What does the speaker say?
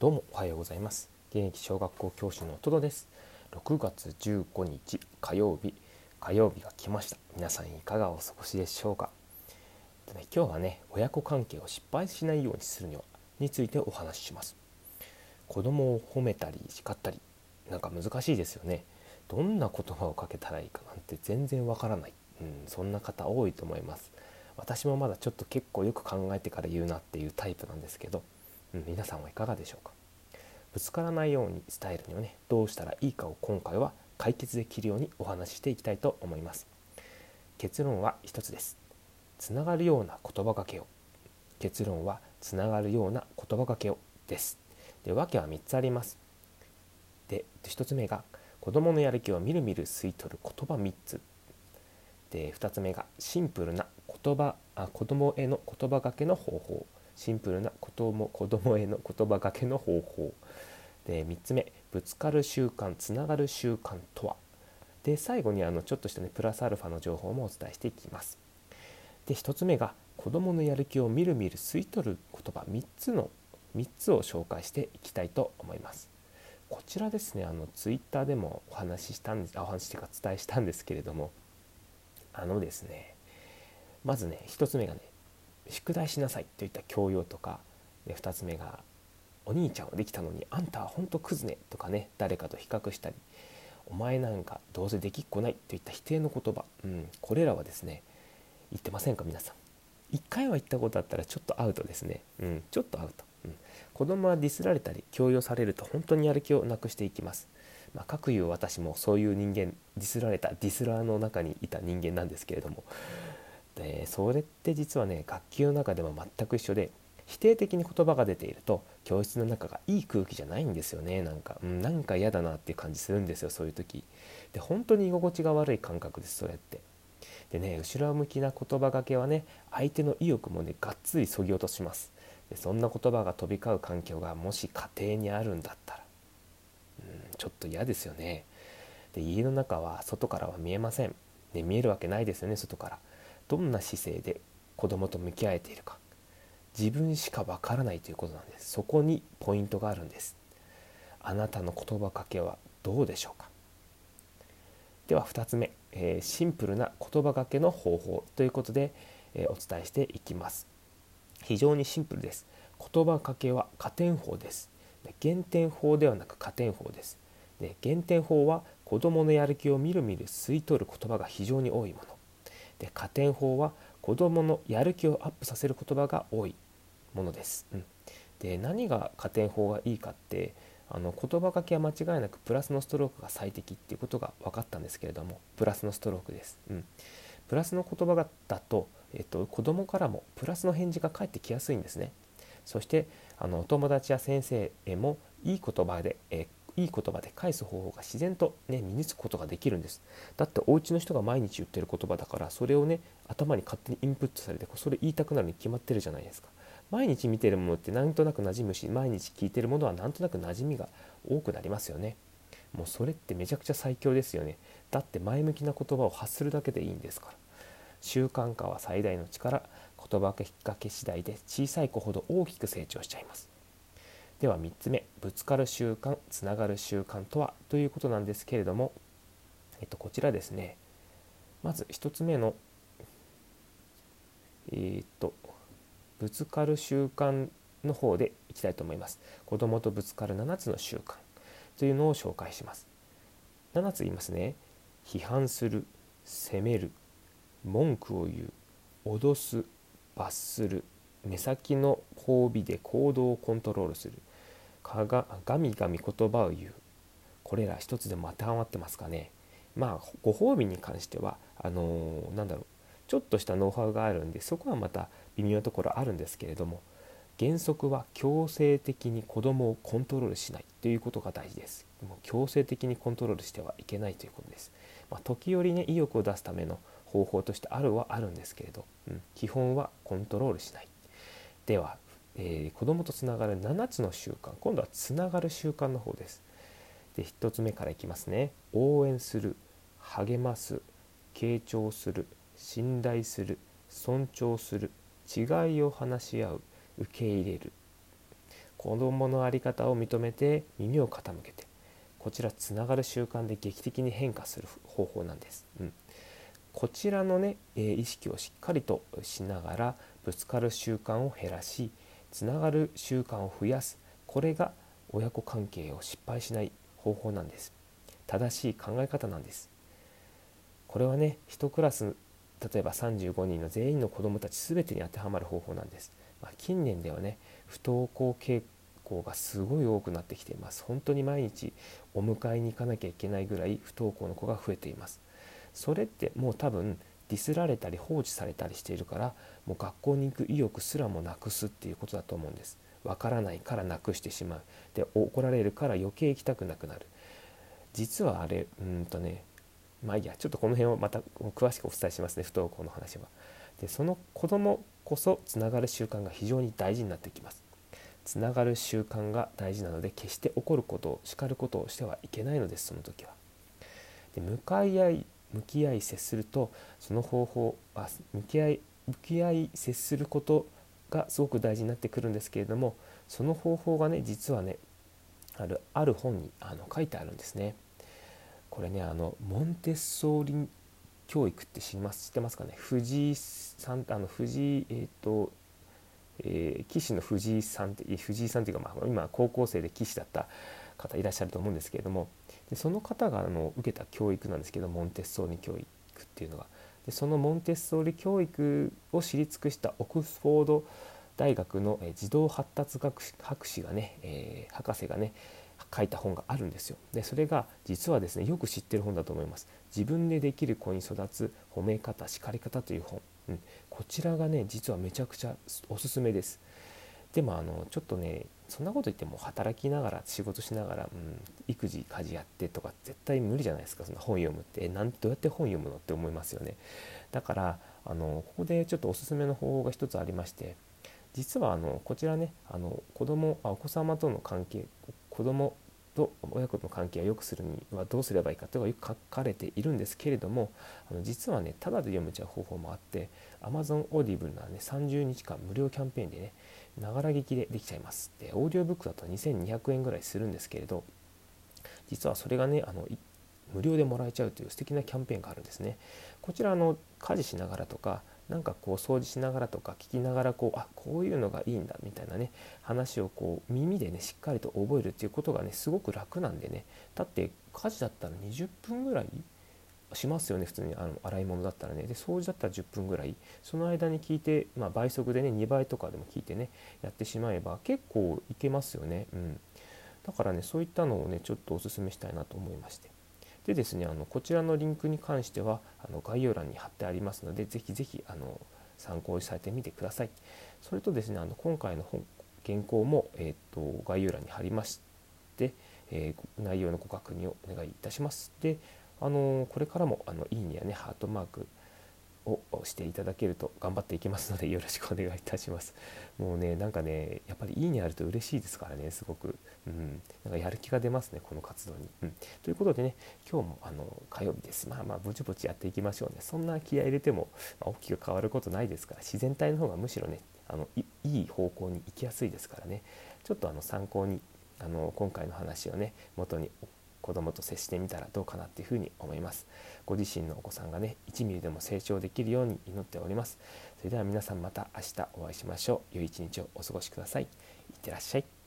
どうもおはようございます。現役小学校教師のトドです。6月15日火曜日。火曜日が来ました。皆さんいかがお過ごしでしょうか？で、ね、今日はね親子関係を失敗しないようにするにはについてお話しします。子供を褒めたり叱ったりなんか難しいですよね。どんな言葉をかけたらいいかなんて全然わからない、うん、そんな方多いと思います。私もまだちょっと結構よく考えてから言うなっていうタイプなんですけどうん、皆さんはいかがでしょうか？ぶつからないように伝えるにはねどうしたらいいかを今回は解決できるようにお話ししていきたいと思います。結論は一つです。つながるような言葉かけを。結論はつながるような言葉かけをです。で訳は3つあります。で1つ目が子供のやる気をみるみる吸い取る言葉3つ。で2つ目がシンプルな言葉あ子供への言葉かけの方法。シンプルな子供子供への言葉がけの方法。で3つ目。ぶつかる習慣つながる習慣とは。で最後にあのちょっとしたねプラスアルファの情報もお伝えしていきます。で1つ目が子供のやる気をみるみる吸い取る言葉。3つの3つを紹介していきたいと思います。こちらですねあのツイッターでもお話ししたんですお話というかお伝えしたんですけれども。あのですねまずね1つ目がね宿題しなさいといった教養とかで2つ目がお兄ちゃんはできたのにあんたはほんとクズねとかね誰かと比較したりお前なんかどうせできっこないといった否定の言葉、うん、これらはですね言ってませんか皆さん。1回は言ったことあったらちょっとアウトですね、うん、ちょっとアウト、うん、子供はディスられたり強要されると本当にやる気をなくしていきます。まあ、かくいう私もそういう人間ディスられたディスラーの中にいた人間なんですけれどもでそれって実はね学級の中でも全く一緒で否定的に言葉が出ていると教室の中がいい空気じゃないんですよねなんか、うん、なんか嫌だなっていう感じするんですよそういう時。で本当に居心地が悪い感覚ですそれって。でね後ろ向きな言葉がけはね相手の意欲もねがっつりそぎ落とします。でそんな言葉が飛び交う環境がもし家庭にあるんだったら、うん、ちょっと嫌ですよね。で家の中は外からは見えません。で見えるわけないですよね外から。どんな姿勢で子供と向き合えているか自分しかわからないということなんです。そこにポイントがあるんです。あなたの言葉かけはどうでしょうか？では2つ目、えー、シンプルな言葉かけの方法ということで、えー、お伝えしていきます。非常にシンプルです。言葉かけは加点法です。減点法ではなく加点法です。で減点法は子どものやる気をみるみる吸い取る言葉が非常に多いもの。で加点法は子どものやる気をアップさせる言葉が多いものです。うん、で何が加点法がいいかってあの言葉書きは間違いなくプラスのストロークが最適っていうことが分かったんですけれどもプラスのストロークです。うん、プラスの言葉がだと、えっと、子どもからもプラスの返事が返ってきやすいんですね。そしてあのお友達や先生へもいい言葉で、えいい言葉で返す方法が自然と、ね、身につくことができるんです。だってお家の人が毎日言ってる言葉だからそれをね頭に勝手にインプットされてそれ言いたくなるに決まってるじゃないですか。毎日見てるものってなんとなく馴染むし毎日聞いてるものはなんとなく馴染みが多くなりますよね。もうそれってめちゃくちゃ最強ですよね。だって前向きな言葉を発するだけでいいんですから。習慣化は最大の力。言葉かけ次第で小さい子ほど大きく成長しちゃいます。では3つ目ぶつかる習慣つながる習慣とは？ということなんですけれども、えっと、こちらですね。まず1つ目のえー、っとぶつかる習慣の方でいきたいと思います。子供とぶつかる7つの習慣というのを紹介します。7つ言いますね。批判する責める文句を言う脅す罰する目先の褒美で行動をコントロールする。かがガミガミ言葉を言う。これら一つでも当てはまってますかね。まあご褒美に関してはあのー、なんだろう。ちょっとしたノウハウがあるんでそこはまた微妙なところあるんですけれども原則は強制的に子供をコントロールしない。ということが大事です。もう強制的にコントロールしてはいけないということです、まあ、時折ね意欲を出すための方法としてあるはあるんですけれど、うん、基本はコントロールしない。では、えー、子供とつながる7つの習慣。今度はつながる習慣の方です。で1つ目からいきますね。応援する励ます傾聴する信頼する尊重する違いを話し合う受け入れる。子どもの在り方を認めて耳を傾けて。こちらつながる習慣で劇的に変化する方法なんです。うん、こちらのね、え意識をしっかりとしながらぶつかる習慣を減らしつながる習慣を増やす。これが親子関係を失敗しない方法なんです。正しい考え方なんです。これはね1クラス例えば35人の全員の子どもたち全てに当てはまる方法なんです、まあ、近年ではね不登校傾向がすごい多くなってきています。本当に毎日お迎えに行かなきゃいけないぐらい不登校の子が増えています。それってもう多分ディスられたり放置されたりしているからもう学校に行く意欲すらもなくすっていうことだと思うんですわからないからなくしてしまうで怒られるから余計行きたくなくなる実はあれうんとねまあいいやちょっとこの辺をまた詳しくお伝えしますね不登校の話は。でその子供こそつながる習慣が非常に大事になってきます。つながる習慣が大事なので決して怒ることを叱ることをしてはいけないのですその時は。で向かい合い向き合い接するとその方法あ向き合い向き合い接することがすごく大事になってくるんですけれどもその方法がね実はねあるある本にあの書いてあるんですね。これねあのモンテッソーリ教育って知ります知ってますかね？藤井さんあの藤井えっ、ー、と、えー、棋士の藤井さんって藤井さんっていうか、まあ、今高校生で棋士だった方いらっしゃると思うんですけれどもでその方があの受けた教育なんですけどモンテッソーリ教育っていうのがでそのモンテッソーリ教育を知り尽くしたオックスフォード大学の児童発達学博士がね、えー、博士がね書いた本があるんですよ。でそれが実はですねよく知ってる本だと思います。自分でできる子に育つ褒め方叱り方という本、うん、こちらがね実はめちゃくちゃおすすめです。でもあのちょっとねそんなこと言っても働きながら仕事しながら、うん、育児家事やってとか絶対無理じゃないですかその本読むって。えなんどうやって本読むのって思いますよね。だからあのここでちょっとおすすめの方法が一つありまして実はあのこちらねあの子供あお子様との関係子供と親子の関係を良くするにはどうすればいいかというのがよく書かれているんですけれどもあの実はねただで読めちゃう方法もあって Amazon Audible ならね30日間無料キャンペーンでねながら聞きでできちゃいます。でオーディオブックだと2200円ぐらいするんですけれど実はそれがねあの無料でもらえちゃうという素敵なキャンペーンがあるんですね。こちらの家事しながらとかなんかこう掃除しながらとか聞きながらこうあこういうのがいいんだみたいなね話をこう耳でねしっかりと覚えるっていうことがねすごく楽なんでねだって家事だったら20分ぐらいしますよね普通にあの洗い物だったらね。で掃除だったら10分ぐらい。その間に聞いて、まあ、倍速でね2倍とかでも聞いてねやってしまえば結構いけますよね。うん。だからねそういったのをねちょっとおすすめしたいなと思いまして。でですねあのこちらのリンクに関してはあの概要欄に貼ってありますのでぜひぜひあの参考にされてみてください。それとですねあの今回の本原稿も、えーと、概要欄に貼りまして、えー、内容のご確認をお願いいたします。であのこれからもあのいいねやねハートマークをしていただけると頑張っていきますので よろしくお願いいたします。もうねなんかねやっぱりいいねあると嬉しいですからねすごく、うん、なんかやる気が出ますねこの活動に。うん、ということでね今日もあの火曜日です。まあまあぼちぼちやっていきましょうね。そんな気合入れても、まあ、大きく変わることないですから自然体の方がむしろねあのいい方向に行きやすいですからね。ちょっとあの参考にあの今回の話をね元に子供と接してみたらどうかなっていうふうに思います。ご自身のお子さんがね1ミリでも成長できるように祈っております。それでは皆さんまた明日お会いしましょう。良い一日をお過ごしください。いってらっしゃい。